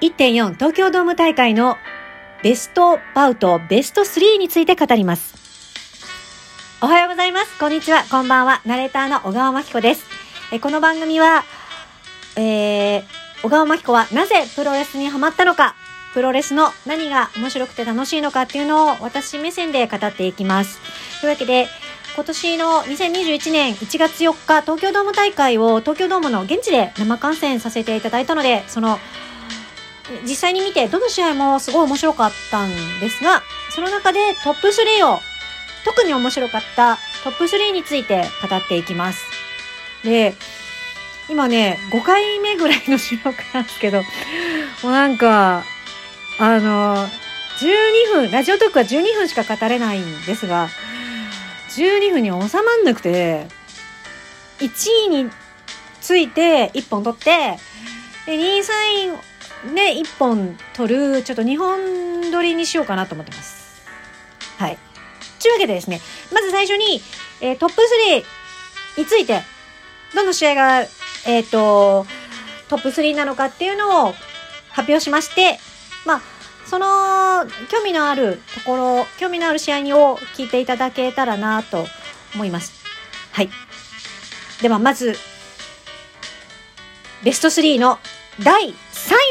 1.4東京ドーム大会のベストバウトベスト3について語ります。おはようございます。こんにちは。こんばんは。ナレーターの小川真紀子です。えこの番組は、えー、小川真紀子はなぜプロレスにハマったのか、プロレスの何が面白くて楽しいのかっていうのを私目線で語っていきます。というわけで、今年の2021年1月4日、東京ドーム大会を東京ドームの現地で生観戦させていただいたので、その、実際に見てどの試合もすごい面白かったんですが、その中でトップ3を、特に面白かったトップ3について語っていきます。で、今ね、5回目ぐらいの収録なんですけど、もうなんか、あの、12分、ラジオトークは12分しか語れないんですが、12分に収まんなくて、1位について1本取って、で、2位、3位で1本取る、ちょっと2本取りにしようかなと思ってます。はい。というわけでですね、まず最初に、えー、トップ3について、どの試合が、えっ、ー、と、トップ3なのかっていうのを発表しまして、まあ、その興味のあるところ、興味のある試合を聞いていただけたらなと思います。はい。ではまず、ベスト3の第3位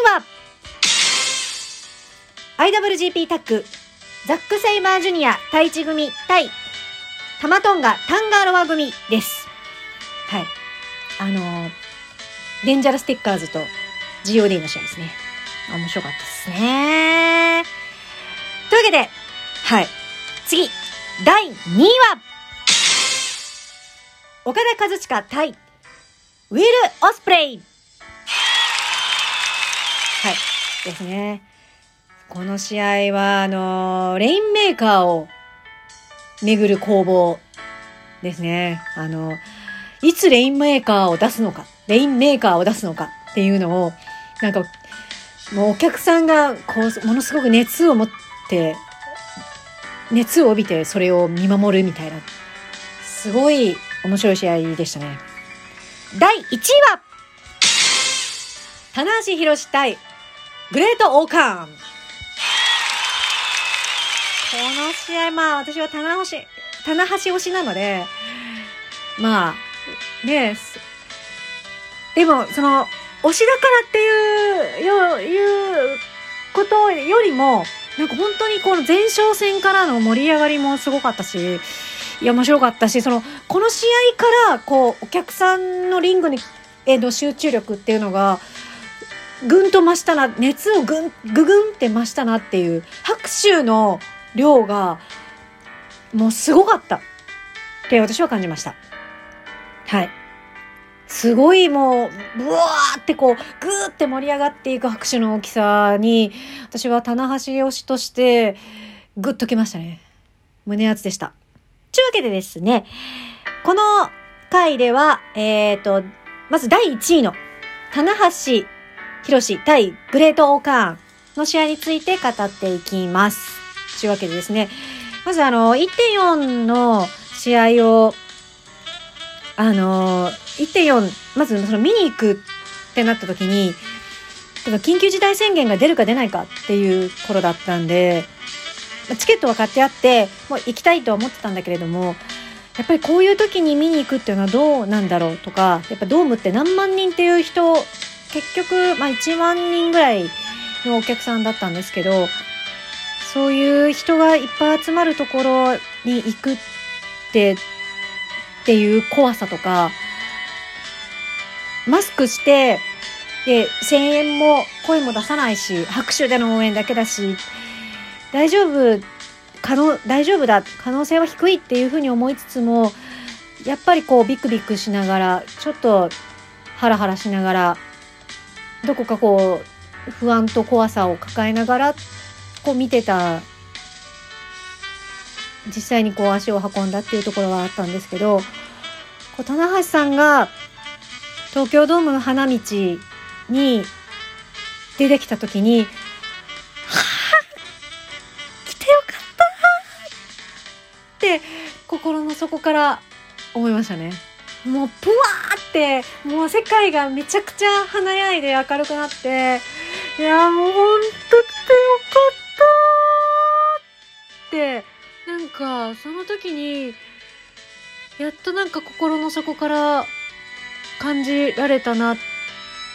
は、IWGP タッグ、ザック・セイバージュニア対一組対タマトンガ・タンガーロワ組です。はい。あのー、デンジャラステッカーズと GOD の試合ですね。面白かったですね。というわけで、はい。次、第2位は、オカダ・カズチカ対、ウィル・オスプレイ。ですね。この試合は、あのレインメーカーを巡る攻防ですね。あの、いつレインメーカーを出すのか、レインメーカーを出すのかっていうのを、なんかもうお客さんがこうものすごく熱を持って熱を帯びてそれを見守るみたいなすごい面白い試合でしたね第1位は棚橋宏対グレートオーカーン。この試合まあ私は棚橋棚橋推しなのでまあねでもその推しだからっていう、よ、いうことよりも、なんか本当にこの前哨戦からの盛り上がりもすごかったし、いや、面白かったし、その、この試合から、こう、お客さんのリングに、への集中力っていうのが、ぐんと増したな、熱をぐん、ぐぐんって増したなっていう、拍手の量が、もうすごかった。って私は感じました。はい。すごいもう、ブワーってこう、ぐーって盛り上がっていく拍手の大きさに、私は棚橋推しとして、ぐっときましたね。胸熱でした。というわけでですね、この回では、えっ、ー、と、まず第1位の、棚橋博対グレートオーカーンの試合について語っていきます。というわけでですね、まずあの、1.4の試合をあの1.4まずその見に行くってなった時に緊急事態宣言が出るか出ないかっていう頃だったんでチケットは買ってあってもう行きたいとは思ってたんだけれどもやっぱりこういう時に見に行くっていうのはどうなんだろうとかやっぱドームって何万人っていう人結局、まあ、1万人ぐらいのお客さんだったんですけどそういう人がいっぱい集まるところに行くってっていう怖さとか、マスクして、で、声援も、声も出さないし、拍手での応援だけだし、大丈夫、可能、大丈夫だ、可能性は低いっていうふうに思いつつも、やっぱりこうビクビクしながら、ちょっとハラハラしながら、どこかこう、不安と怖さを抱えながら、こう見てた実際にこう足を運んだっていうところはあったんですけど、こう棚橋さんが東京ドームの花道に出てきた時に、はあ来てよかったって心の底から思いましたね。もう、ぷわーって、もう世界がめちゃくちゃ華やいで明るくなって、いや、もうほんと来てよかったって、なんか、その時に、やっとなんか心の底から感じられたなっ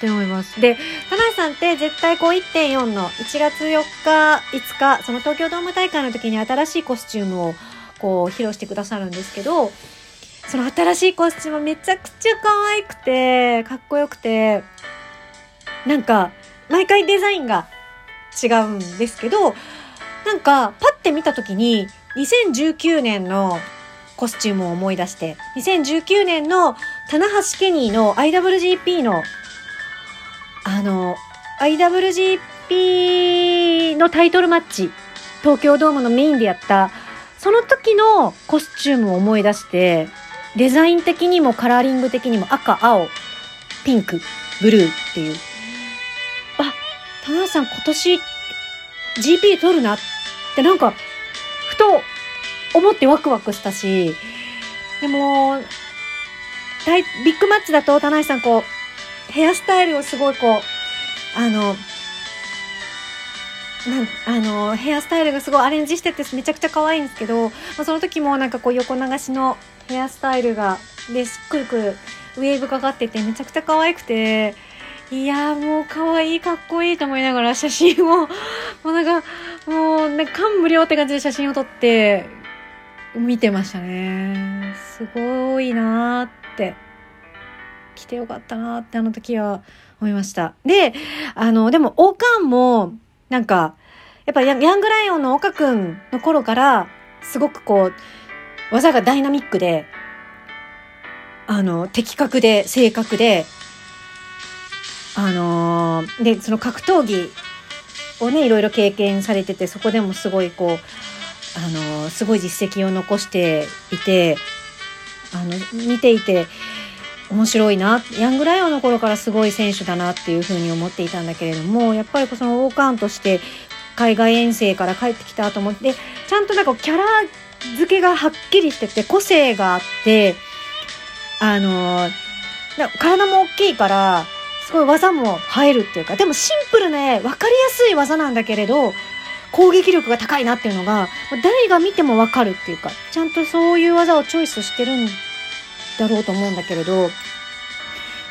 て思います。で、田中さんって絶対こう1.4の1月4日、5日、その東京ドーム大会の時に新しいコスチュームをこう披露してくださるんですけど、その新しいコスチュームめちゃくちゃ可愛くて、かっこよくて、なんか、毎回デザインが違うんですけど、なんか、パッて見た時に、2019年のコスチュームを思い出して、2019年の棚橋ケニーの IWGP の、あの、IWGP のタイトルマッチ、東京ドームのメインでやった、その時のコスチュームを思い出して、デザイン的にもカラーリング的にも赤、青、ピンク、ブルーっていう。あ、田中さん今年 GP 取るなってなんか、ふと思ってワクワクしたし、でも、大ビッグマッチだと田中さんこう、ヘアスタイルをすごいこう、あの、なんあのヘアスタイルがすごいアレンジしててめちゃくちゃ可愛いんですけど、まあ、その時もなんかこう横流しのヘアスタイルがでくるくるウェーブかかっててめちゃくちゃ可愛くていやもう可愛いかっこいいと思いながら写真をもうなんかもうなんか感無量って感じで写真を撮って見てましたね。すごいなーって。来てよかったなーってあの時は思いました。であのでも王冠もなんか、やっぱヤングライオンの岡くんの頃から、すごくこう、技がダイナミックで、あの、的確で、正確で、あのーで、その格闘技をね、いろいろ経験されてて、そこでもすごいこう、あのーすごい実績を残していて、あの、見ていて、面白いなヤングライオンの頃からすごい選手だなっていうふうに思っていたんだけれどもやっぱりその王冠として海外遠征から帰ってきたと思ってちゃんとなんかキャラ付けがはっきりしてて個性があってあのな体も大きいからすごい技も入るっていうかでもシンプルね分かりやすい技なんだけれど攻撃力が高いなっていうのが誰が見ても分かるっていうかちゃんとそういう技をチョイスしてるんだろうと思うんだけれど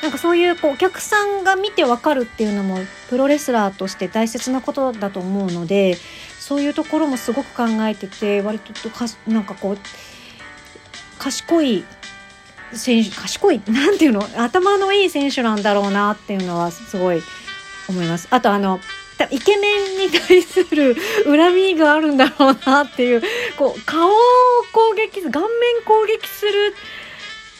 なんかそういうこうお客さんが見てわかるっていうのもプロレスラーとして大切なことだと思うのでそういうところもすごく考えてて割とかなんかこう賢い選手賢いなんていうの頭のいい選手なんだろうなっていうのはすごい思います。あとあのイケメンに対する 恨みがあるんだろうなっていうこう顔を攻撃顔面攻撃する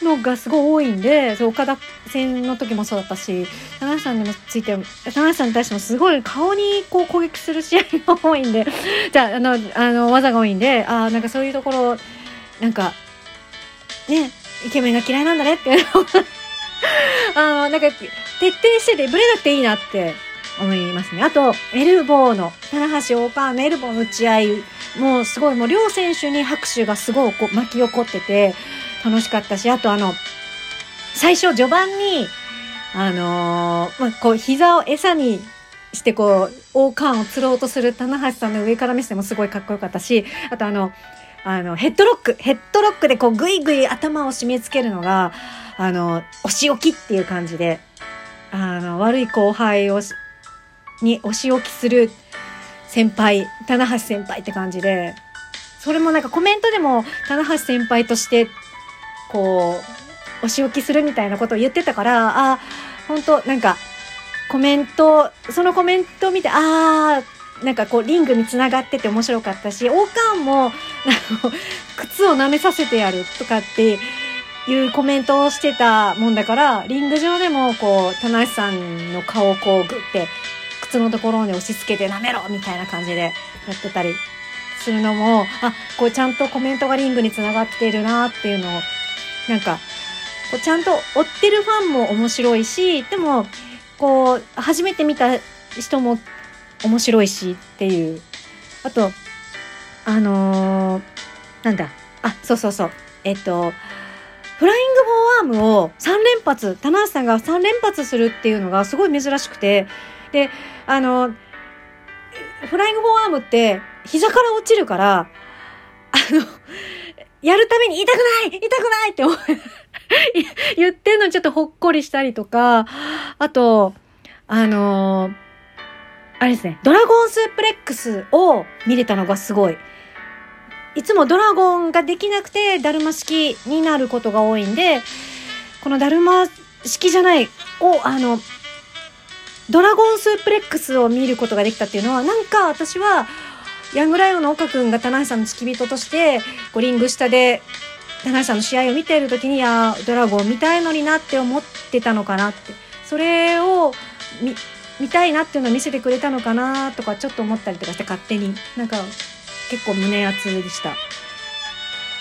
のがすごい多いんで、そう、岡田戦の時もそうだったし、田中さんにもついて、田中さんに対してもすごい顔にこう攻撃する試合が多いんで、じゃあ、あの、あの、技が多いんで、ああ、なんかそういうところ、なんか、ね、イケメンが嫌いなんだねっていうのをあの、なんか、徹底してて、ブレなくていいなって思いますね。あと、エルボーの、棚橋大川のエルボーの打ち合い、もうすごい、もう両選手に拍手がすごいこ巻き起こってて、楽しかったし、あとあの、最初序盤に、あのーまあ、こう、膝を餌にしてこう、王冠を釣ろうとする棚橋さんの上から見せてもすごいかっこよかったし、あとあの、あの、ヘッドロック、ヘッドロックでこう、ぐいぐい頭を締め付けるのが、あの、お仕置きっていう感じで、あの、悪い後輩をし、にお仕置きする先輩、棚橋先輩って感じで、それもなんかコメントでも、棚橋先輩として、こう、お仕置きするみたいなことを言ってたから、あ、本当なんか、コメント、そのコメントを見て、あー、なんかこう、リングにつながってて面白かったし、王冠も、あの、靴を舐めさせてやるとかっていうコメントをしてたもんだから、リング上でもこう、棚橋さんの顔をこう、グッて、靴のところに押し付けて舐めろみたいな感じでやってたりするのも、あ、こうちゃんとコメントがリングにつながってるなっていうのを、なんか、こうちゃんと追ってるファンも面白いし、でも、こう、初めて見た人も面白いしっていう。あと、あのーなんだ。あ、そうそうそう。えっと、フライングフォーアームを3連発、棚橋さんが3連発するっていうのがすごい珍しくて、で、あの、フライングフォーアームって膝から落ちるから、あの、やるために痛くない痛くないって思う 言ってんのにちょっとほっこりしたりとか、あと、あのー、あれですね、ドラゴンスープレックスを見れたのがすごい。いつもドラゴンができなくて、だるま式になることが多いんで、このだるま式じゃない、を、あの、ドラゴンスープレックスを見ることができたっていうのは、なんか私は、ヤングライオンの岡くんが田中さんの付き人として、こうリング下で、田中さんの試合を見ている時に、や、ドラゴン見たいのになって思ってたのかなって。それを見、見たいなっていうのを見せてくれたのかなとか、ちょっと思ったりとかして勝手に。なんか、結構胸熱でした。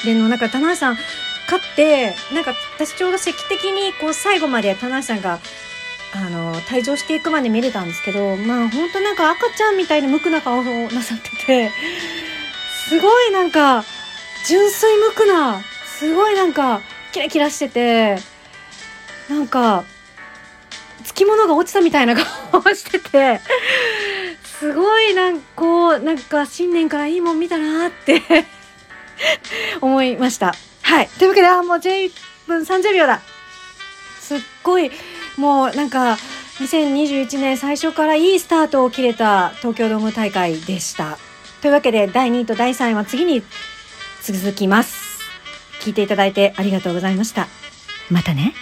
で、の、なんか、田中さん、勝って、なんか、私ちょうど席的に、こう、最後まで田中さんが、あの、退場していくまで見れたんですけど、まあ、ほんとなんか赤ちゃんみたいに無垢な顔をなさってて、すごいなんか、純粋無垢な、すごいなんか、キラキラしてて、なんか、つきものが落ちたみたいな顔 してて、すごいなんかこう、なんか新年からいいもん見たなって 思いました。はい。というわけで、あ、もう11分30秒だ。すっごい、もうなんか、2021年最初からいいスタートを切れた東京ドーム大会でした。というわけで、第2位と第3位は次に続きます。聞いていただいてありがとうございました。またね。